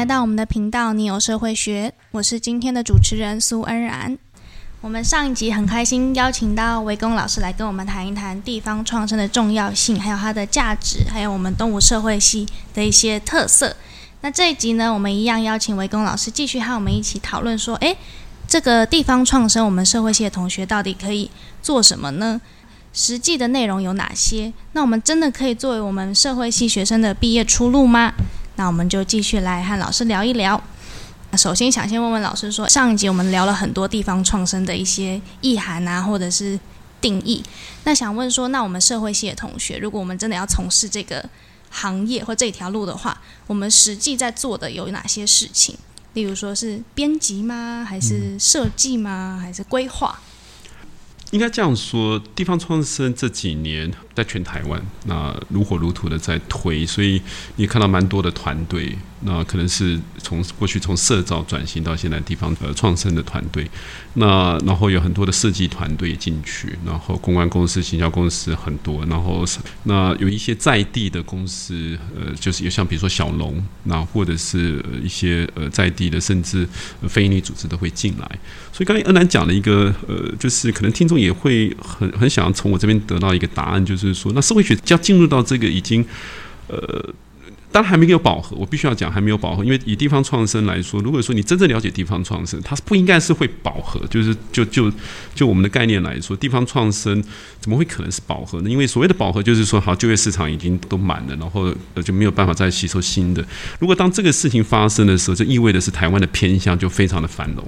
来到我们的频道，你有社会学，我是今天的主持人苏恩然。我们上一集很开心邀请到维公老师来跟我们谈一谈地方创生的重要性，还有它的价值，还有我们东吴社会系的一些特色。那这一集呢，我们一样邀请维公老师继续和我们一起讨论说，诶，这个地方创生，我们社会系的同学到底可以做什么呢？实际的内容有哪些？那我们真的可以作为我们社会系学生的毕业出路吗？那我们就继续来和老师聊一聊。首先想先问问老师说，上一集我们聊了很多地方创生的一些意涵啊，或者是定义。那想问说，那我们社会系的同学，如果我们真的要从事这个行业或这条路的话，我们实际在做的有哪些事情？例如说是编辑吗？还是设计吗？还是规划？应该这样说，地方创生这几年在全台湾那如火如荼的在推，所以你看到蛮多的团队。那可能是从过去从社造转型到现在地方呃创生的团队，那然后有很多的设计团队进去，然后公关公司、行销公司很多，然后那有一些在地的公司，呃，就是有像比如说小龙，那或者是一些呃在地的，甚至非营利组织都会进来。所以刚才恩南讲了一个呃，就是可能听众也会很很想要从我这边得到一个答案，就是就是说，那社会学要进入到这个已经呃。当然还没有饱和，我必须要讲还没有饱和，因为以地方创生来说，如果说你真正了解地方创生，它不应该是会饱和，就是就就就我们的概念来说，地方创生怎么会可能是饱和呢？因为所谓的饱和就是说，好就业市场已经都满了，然后就没有办法再吸收新的。如果当这个事情发生的时候，就意味着是台湾的偏向就非常的繁荣。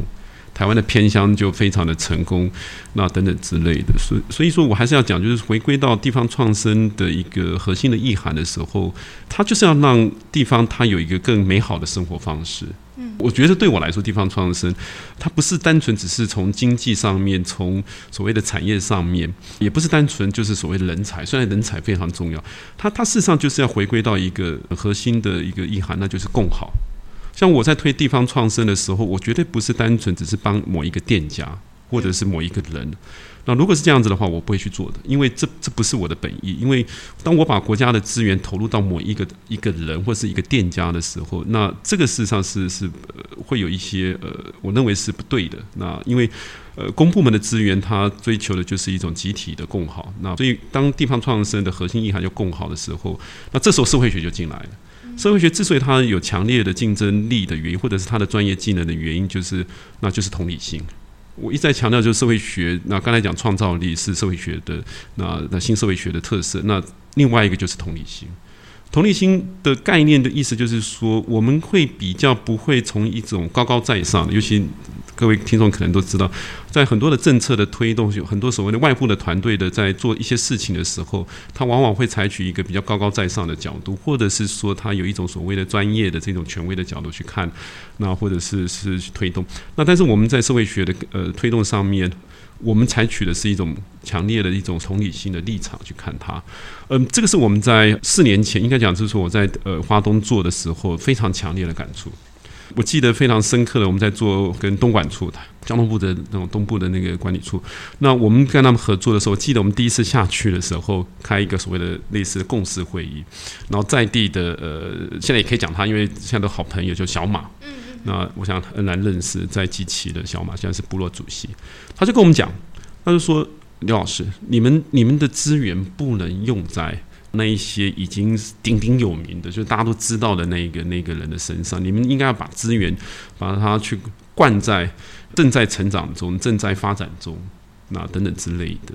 台湾的偏乡就非常的成功，那等等之类的，所所以说我还是要讲，就是回归到地方创生的一个核心的意涵的时候，它就是要让地方它有一个更美好的生活方式。嗯，我觉得对我来说，地方创生它不是单纯只是从经济上面，从所谓的产业上面，也不是单纯就是所谓的人才，虽然人才非常重要，它它事实上就是要回归到一个核心的一个意涵，那就是共好。像我在推地方创生的时候，我绝对不是单纯只是帮某一个店家或者是某一个人。那如果是这样子的话，我不会去做的，因为这这不是我的本意。因为当我把国家的资源投入到某一个一个人或是一个店家的时候，那这个事实上是是呃会有一些呃，我认为是不对的。那因为呃公部门的资源，它追求的就是一种集体的共好。那所以当地方创生的核心意涵就共好的时候，那这时候社会学就进来了。社会学之所以它有强烈的竞争力的原因，或者是它的专业技能的原因，就是那就是同理心。我一再强调，就是社会学。那刚才讲创造力是社会学的那那新社会学的特色。那另外一个就是同理心。同理心的概念的意思就是说，我们会比较不会从一种高高在上的，尤其。各位听众可能都知道，在很多的政策的推动，有很多所谓的外部的团队的在做一些事情的时候，他往往会采取一个比较高高在上的角度，或者是说他有一种所谓的专业的这种权威的角度去看，那或者是是推动。那但是我们在社会学的呃推动上面，我们采取的是一种强烈的一种同理心的立场去看它。嗯，这个是我们在四年前应该讲，就是说我在呃华东做的时候非常强烈的感触。我记得非常深刻的，我们在做跟东莞处的交通部的那种东部的那个管理处，那我们跟他们合作的时候，记得我们第一次下去的时候，开一个所谓的类似的共识会议，然后在地的呃，现在也可以讲他，因为现在都好朋友，就小马，嗯，那我想很难认识，在机器的小马现在是部落主席，他就跟我们讲，他就说刘老师，你们你们的资源不能用在。那一些已经鼎鼎有名的，就是大家都知道的那个那个人的身上，你们应该要把资源把它去灌在正在成长中、正在发展中，那等等之类的。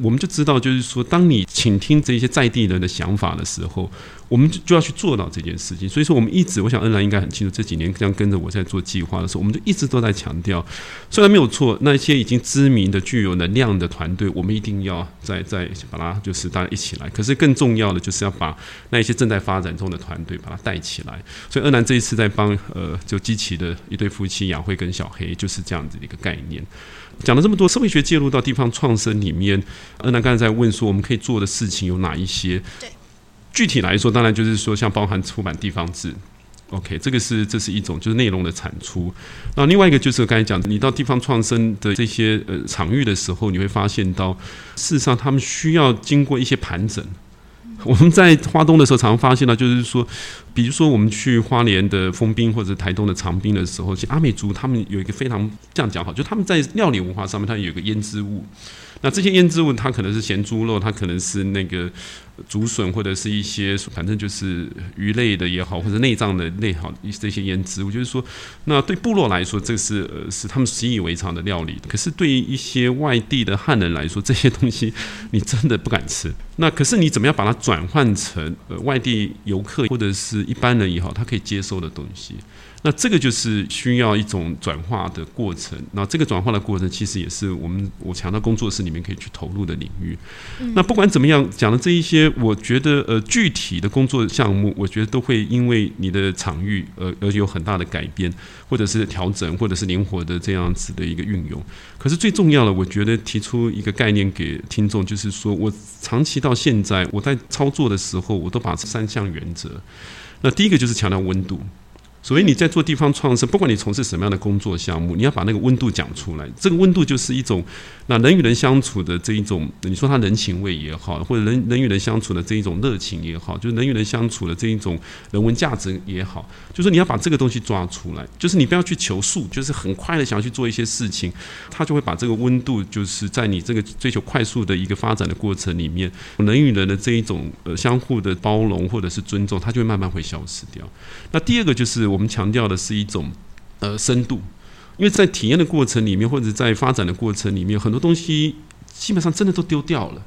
我们就知道，就是说，当你倾听这些在地人的想法的时候，我们就就要去做到这件事情。所以说，我们一直，我想恩兰应该很清楚，这几年这样跟着我在做计划的时候，我们就一直都在强调，虽然没有错，那些已经知名的、具有能量的团队，我们一定要再再把它就是大家一起来。可是更重要的，就是要把那一些正在发展中的团队把它带起来。所以，恩兰这一次在帮呃，就激起的一对夫妻杨慧跟小黑，就是这样子的一个概念。讲了这么多，社会学介入到地方创生里面，恩南刚才在问说，我们可以做的事情有哪一些？对，具体来说，当然就是说，像包含出版地方志，OK，这个是这是一种就是内容的产出。那另外一个就是刚才讲，你到地方创生的这些呃场域的时候，你会发现到，事实上他们需要经过一些盘整。我们在花东的时候，常常发现到，就是说，比如说我们去花莲的丰滨或者台东的长滨的时候，其实阿美族他们有一个非常这样讲好，就他们在料理文化上面，它有一个腌制物。那这些腌制物，它可能是咸猪肉，它可能是那个竹笋，或者是一些反正就是鱼类的也好，或者内脏的类好，这些腌制我，就是说，那对部落来说，这是呃是他们习以为常的料理。可是对于一些外地的汉人来说，这些东西 你真的不敢吃。那可是你怎么样把它转换成呃外地游客或者是一般人也好，他可以接受的东西？那这个就是需要一种转化的过程。那这个转化的过程，其实也是我们我强调工作室里面可以去投入的领域。那不管怎么样，讲的这一些，我觉得呃具体的工作项目，我觉得都会因为你的场域而而有很大的改变，或者是调整，或者是灵活的这样子的一个运用。可是最重要的，我觉得提出一个概念给听众，就是说我长期到现在我在操作的时候，我都把这三项原则。那第一个就是强调温度。所以你在做地方创生，不管你从事什么样的工作项目，你要把那个温度讲出来。这个温度就是一种，那人与人相处的这一种，你说他人情味也好，或者人人与人相处的这一种热情也好，就是人与人相处的这一种人文价值也好，就是你要把这个东西抓出来。就是你不要去求速，就是很快的想要去做一些事情，他就会把这个温度，就是在你这个追求快速的一个发展的过程里面，人与人的这一种呃相互的包容或者是尊重，它就会慢慢会消失掉。那第二个就是我。我们强调的是一种呃深度，因为在体验的过程里面，或者在发展的过程里面，很多东西基本上真的都丢掉了。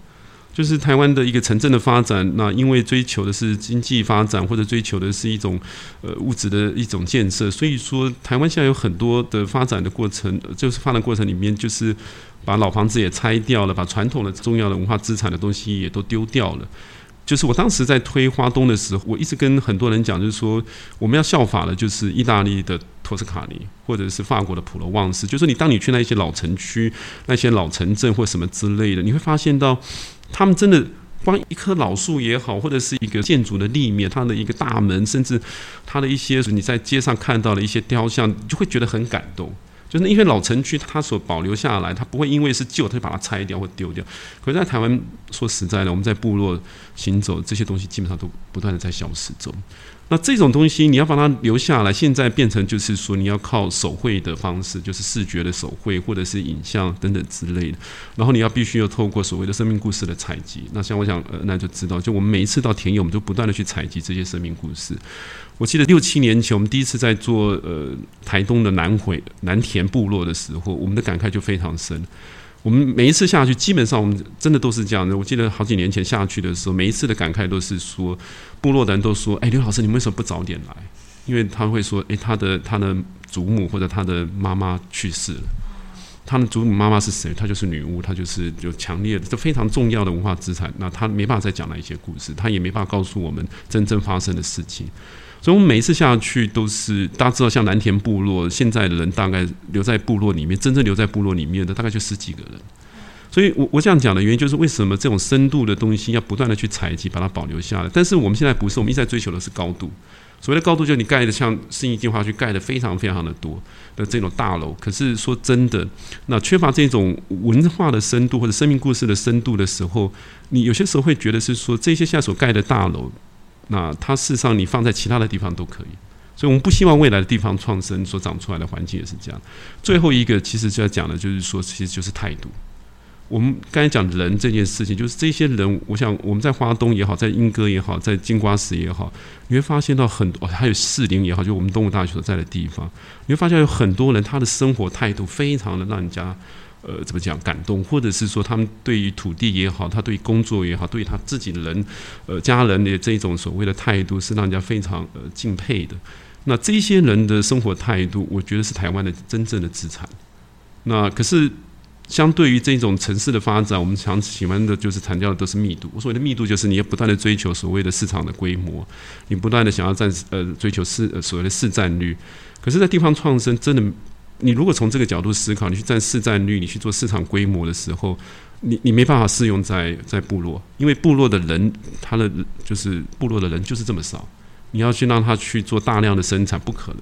就是台湾的一个城镇的发展，那因为追求的是经济发展，或者追求的是一种呃物质的一种建设，所以说台湾现在有很多的发展的过程，就是发展过程里面，就是把老房子也拆掉了，把传统的重要的文化资产的东西也都丢掉了。就是我当时在推花东的时候，我一直跟很多人讲，就是说我们要效法的，就是意大利的托斯卡尼，或者是法国的普罗旺斯。就是你当你去那一些老城区、那些老城镇或什么之类的，你会发现到他们真的光一棵老树也好，或者是一个建筑的立面、它的一个大门，甚至它的一些你在街上看到的一些雕像，就会觉得很感动。就是因为老城区它所保留下来，它不会因为是旧，它就把它拆掉或丢掉。可是，在台湾说实在的，我们在部落行走，这些东西基本上都不断的在消失中。那这种东西你要把它留下来，现在变成就是说你要靠手绘的方式，就是视觉的手绘或者是影像等等之类的。然后你要必须要透过所谓的生命故事的采集。那像我想，呃，那就知道，就我们每一次到田野，我们就不断的去采集这些生命故事。我记得六七年前，我们第一次在做呃台东的南回南田部落的时候，我们的感慨就非常深。我们每一次下去，基本上我们真的都是这样的。我记得好几年前下去的时候，每一次的感慨都是说，部落的人都说：“哎，刘老师，你为什么不早点来？”因为他会说：“哎，他的他的祖母或者他的妈妈去世了。他的祖母妈妈是谁？她就是女巫，她就是有强烈的、这非常重要的文化资产。那他没办法再讲那一些故事，他也没办法告诉我们真正发生的事情。”所以，我们每一次下去都是大家知道，像蓝田部落，现在的人大概留在部落里面，真正留在部落里面的大概就十几个人。所以，我我这样讲的原因，就是为什么这种深度的东西要不断的去采集，把它保留下来。但是，我们现在不是，我们一直在追求的是高度。所谓的高度，就是你盖的像新义计划去盖的非常非常的多的这种大楼。可是说真的，那缺乏这种文化的深度或者生命故事的深度的时候，你有些时候会觉得是说，这些现在所盖的大楼。那它事实上，你放在其他的地方都可以，所以我们不希望未来的地方创生所长出来的环境也是这样。最后一个，其实就要讲的，就是说，其实就是态度。我们刚才讲人这件事情，就是这些人，我想我们在花东也好，在莺歌也好，在金瓜石也好，你会发现到很多，还有士林也好，就我们东吴大学所在的地方，你会发现有很多人，他的生活态度非常的让人家。呃，怎么讲感动，或者是说他们对于土地也好，他对于工作也好，对于他自己人、呃家人的这种所谓的态度，是让人家非常呃敬佩的。那这些人的生活态度，我觉得是台湾的真正的资产。那可是相对于这种城市的发展，我们常喜欢的就是强调的都是密度。我所谓的密度，就是你要不断的追求所谓的市场的规模，你不断的想要占呃追求市所谓的市占率。可是，在地方创生，真的。你如果从这个角度思考，你去占市占率，你去做市场规模的时候，你你没办法适用在在部落，因为部落的人，他的就是部落的人就是这么少，你要去让他去做大量的生产，不可能。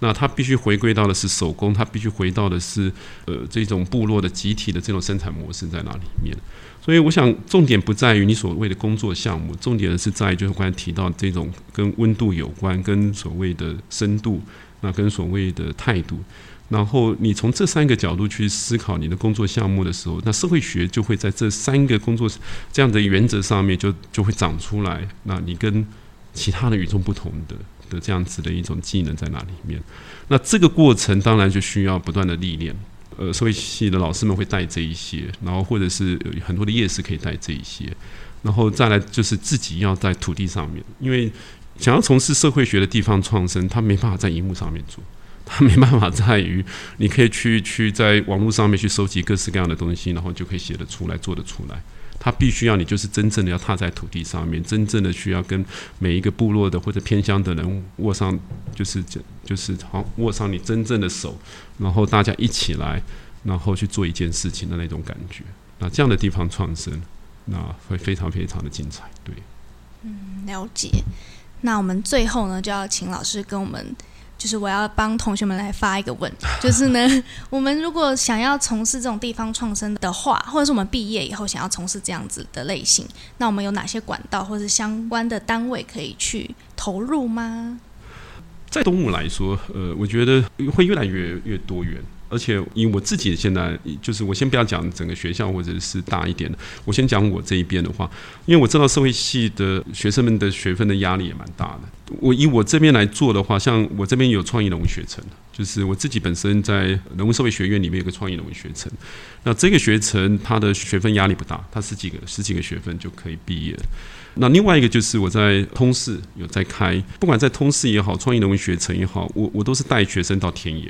那他必须回归到的是手工，他必须回到的是呃这种部落的集体的这种生产模式在哪里面。所以我想重点不在于你所谓的工作项目，重点的是在就是刚才提到这种跟温度有关，跟所谓的深度，那跟所谓的态度。然后你从这三个角度去思考你的工作项目的时候，那社会学就会在这三个工作这样的原则上面就就会长出来。那你跟其他的与众不同的的这样子的一种技能在哪里面？那这个过程当然就需要不断的历练。呃，社会系的老师们会带这一些，然后或者是很多的夜市可以带这一些，然后再来就是自己要在土地上面，因为想要从事社会学的地方创生，他没办法在荧幕上面做。它没办法在于，你可以去去在网络上面去收集各式各样的东西，然后就可以写得出来、做得出来。它必须要你就是真正的要踏在土地上面，真正的需要跟每一个部落的或者偏乡的人握上，就是就是好握上你真正的手，然后大家一起来，然后去做一件事情的那种感觉。那这样的地方创生，那会非常非常的精彩。对，嗯，了解。那我们最后呢，就要请老师跟我们。就是我要帮同学们来发一个问，就是呢，我们如果想要从事这种地方创生的话，或者是我们毕业以后想要从事这样子的类型，那我们有哪些管道或者相关的单位可以去投入吗？在东吴来说，呃，我觉得会越来越越多元。而且以我自己现在，就是我先不要讲整个学校或者是大一点的，我先讲我这一边的话，因为我知道社会系的学生们的学分的压力也蛮大的。我以我这边来做的话，像我这边有创意人文学程，就是我自己本身在人文社会学院里面有个创意人文学程，那这个学程它的学分压力不大，它十几个十几个学分就可以毕业。那另外一个就是我在通识有在开，不管在通识也好，创意人文学程也好，我我都是带学生到田野。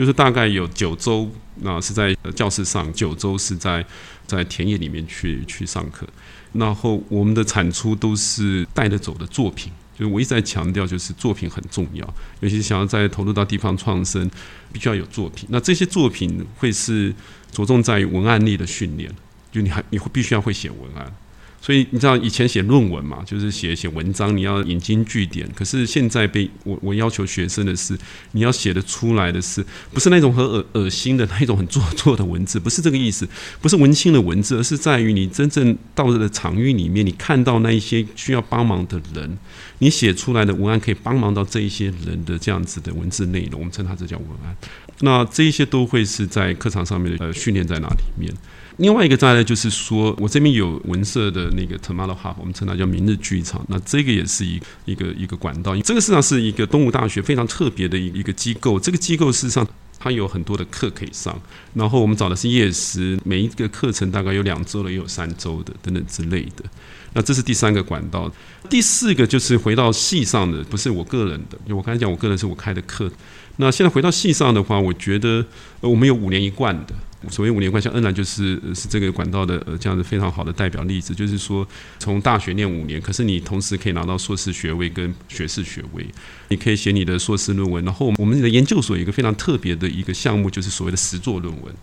就是大概有九周，那是在教室上，九周是在在田野里面去去上课。然后我们的产出都是带得走的作品，就是我一直在强调，就是作品很重要，尤其想要在投入到地方创生，必须要有作品。那这些作品会是着重在文案力的训练，就你还你会必须要会写文案。所以你知道以前写论文嘛，就是写写文章，你要引经据典。可是现在被我我要求学生的是，你要写的出来的是，不是那种很恶恶心的那一种很做作的文字，不是这个意思，不是文青的文字，而是在于你真正到了场域里面，你看到那一些需要帮忙的人，你写出来的文案可以帮忙到这一些人的这样子的文字内容，我们称它这叫文案。那这一些都会是在课堂上面的呃训练在哪里面？另外一个再来就是说，我这边有文社的那个 Tomorrow Hub，我们称它叫明日剧场。那这个也是一一个一个管道，这个实际上是一个东吴大学非常特别的一一个机构。这个机构事实上它有很多的课可以上，然后我们找的是夜师，每一个课程大概有两周的，也有三周的等等之类的。那这是第三个管道。第四个就是回到系上的，不是我个人的，因为我刚才讲我个人是我开的课。那现在回到系上的话，我觉得我们有五年一贯的。所谓五年贯，像恩兰就是是这个管道的呃这样子非常好的代表例子，就是说从大学念五年，可是你同时可以拿到硕士学位跟学士学位，你可以写你的硕士论文。然后我们的研究所有一个非常特别的一个项目，就是所谓的实作论文，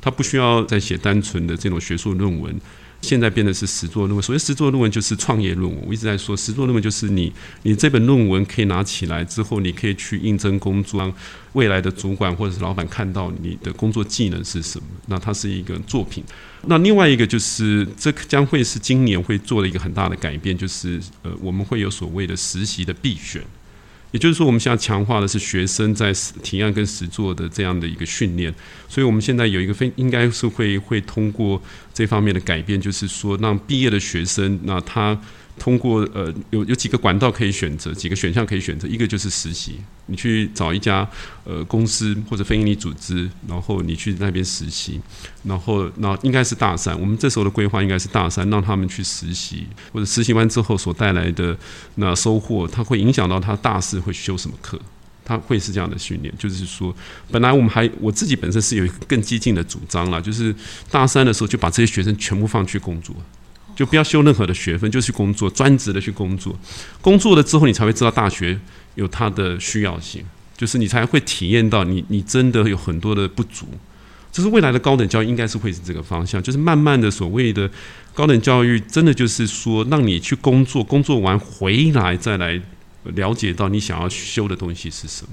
它不需要再写单纯的这种学术论文。现在变的是实作论文，所谓实作论文就是创业论文。我一直在说，实作论文就是你，你这本论文可以拿起来之后，你可以去应征工作，让未来的主管或者是老板看到你的工作技能是什么。那它是一个作品。那另外一个就是，这将会是今年会做的一个很大的改变，就是呃，我们会有所谓的实习的必选。也就是说，我们现在强化的是学生在体验跟实作的这样的一个训练，所以我们现在有一个非应该是会会通过这方面的改变，就是说让毕业的学生，那他。通过呃有有几个管道可以选择，几个选项可以选择，一个就是实习，你去找一家呃公司或者非营利组织，然后你去那边实习，然后那应该是大三，我们这时候的规划应该是大三，让他们去实习，或者实习完之后所带来的那收获，它会影响到他大四会修什么课，他会是这样的训练，就是说，本来我们还我自己本身是有一个更激进的主张了，就是大三的时候就把这些学生全部放去工作。就不要修任何的学分，就去工作，专职的去工作。工作了之后，你才会知道大学有它的需要性，就是你才会体验到你你真的有很多的不足。这是未来的高等教育应该是会是这个方向，就是慢慢的所谓的高等教育，真的就是说让你去工作，工作完回来再来了解到你想要修的东西是什么。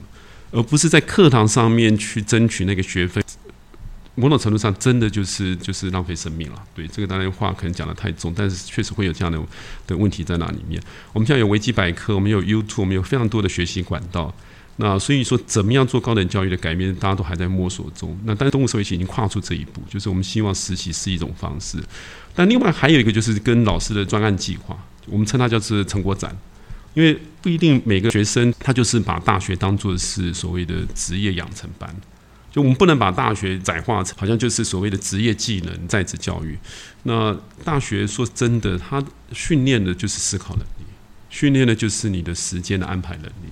而不是在课堂上面去争取那个学分。某种程度上，真的就是就是浪费生命了。对这个当然话可能讲的太重，但是确实会有这样的的问题在那里面。我们现在有维基百科，我们有 YouTube，我们有非常多的学习管道。那所以说，怎么样做高等教育的改变，大家都还在摸索中。那但是动物社会已经跨出这一步，就是我们希望实习是一种方式。但另外还有一个就是跟老师的专案计划，我们称它叫做成果展，因为不一定每个学生他就是把大学当做是所谓的职业养成班。就我们不能把大学窄化成好像就是所谓的职业技能在职教育。那大学说真的，它训练的就是思考能力，训练的就是你的时间的安排能力，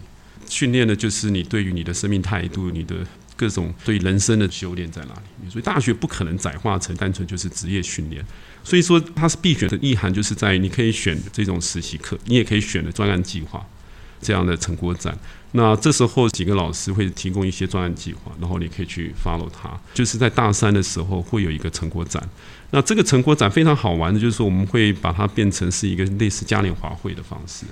训练的就是你对于你的生命态度、你的各种对人生的修炼在哪里。所以大学不可能窄化成单纯就是职业训练。所以说它是必选的意涵，就是在于你可以选这种实习课，你也可以选的专案计划这样的成果展。那这时候几个老师会提供一些专案计划，然后你可以去 follow 他。就是在大三的时候会有一个成果展，那这个成果展非常好玩的，就是说我们会把它变成是一个类似嘉年华会的方式，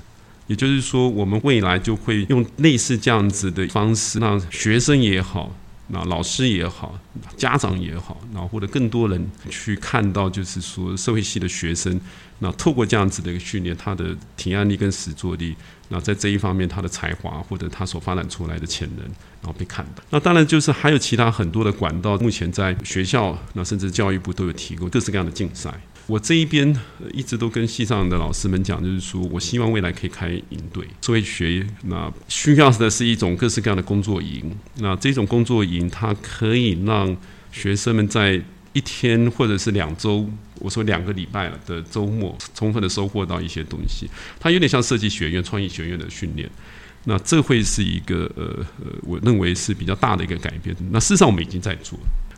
也就是说我们未来就会用类似这样子的方式，让学生也好。那老师也好，家长也好，那或者更多人去看到，就是说社会系的学生，那透过这样子的一个训练，他的提案力跟实作力，那在这一方面他的才华或者他所发展出来的潜能，然后被看到。那当然就是还有其他很多的管道，目前在学校，那甚至教育部都有提供各式各样的竞赛。我这一边一直都跟系上的老师们讲，就是说我希望未来可以开营队，社会学那需要的是一种各式各样的工作营。那这种工作营，它可以让学生们在一天或者是两周，我说两个礼拜的周末，充分的收获到一些东西。它有点像设计学院、创意学院的训练。那这会是一个呃呃，我认为是比较大的一个改变。那事实上我们已经在做。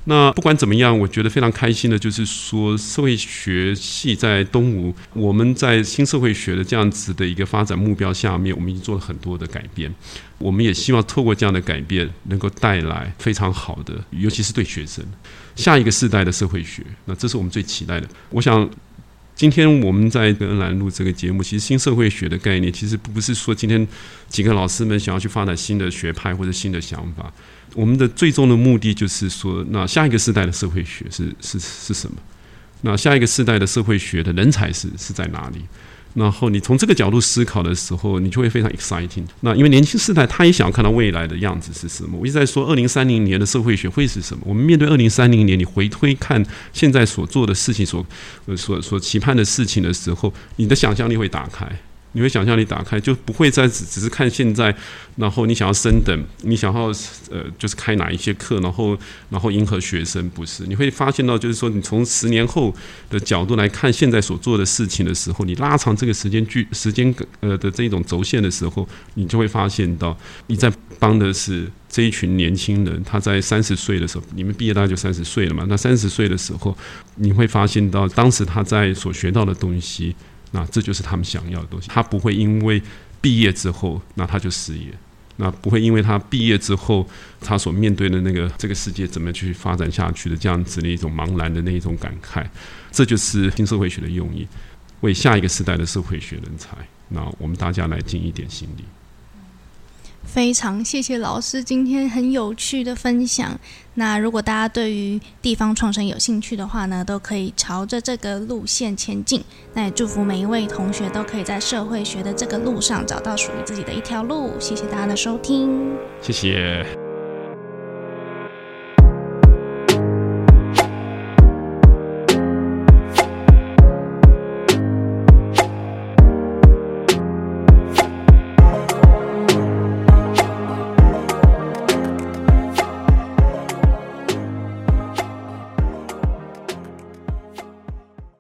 那不管怎么样，我觉得非常开心的，就是说社会学系在东吴，我们在新社会学的这样子的一个发展目标下面，我们已经做了很多的改变。我们也希望透过这样的改变，能够带来非常好的，尤其是对学生下一个世代的社会学。那这是我们最期待的。我想。今天我们在跟恩兰录这个节目，其实新社会学的概念，其实不是说今天几个老师们想要去发展新的学派或者新的想法。我们的最终的目的就是说，那下一个时代的社会学是是是什么？那下一个时代的社会学的人才是是在哪里？然后你从这个角度思考的时候，你就会非常 exciting。那因为年轻世代他也想要看到未来的样子是什么。我一直在说，二零三零年的社会学会是什么？我们面对二零三零年，你回推看现在所做的事情，所所所期盼的事情的时候，你的想象力会打开。你会想象力打开，就不会再只只是看现在，然后你想要升等，你想要呃，就是开哪一些课，然后然后迎合学生，不是？你会发现到，就是说，你从十年后的角度来看现在所做的事情的时候，你拉长这个时间距时间呃的这种轴线的时候，你就会发现到你在帮的是这一群年轻人。他在三十岁的时候，你们毕业大概就三十岁了嘛？那三十岁的时候，你会发现到当时他在所学到的东西。那这就是他们想要的东西。他不会因为毕业之后，那他就失业；那不会因为他毕业之后，他所面对的那个这个世界怎么去发展下去的这样子的一种茫然的那一种感慨。这就是新社会学的用意，为下一个时代的社会学人才。那我们大家来尽一点心力。非常谢谢老师今天很有趣的分享。那如果大家对于地方创生有兴趣的话呢，都可以朝着这个路线前进。那也祝福每一位同学都可以在社会学的这个路上找到属于自己的一条路。谢谢大家的收听，谢谢。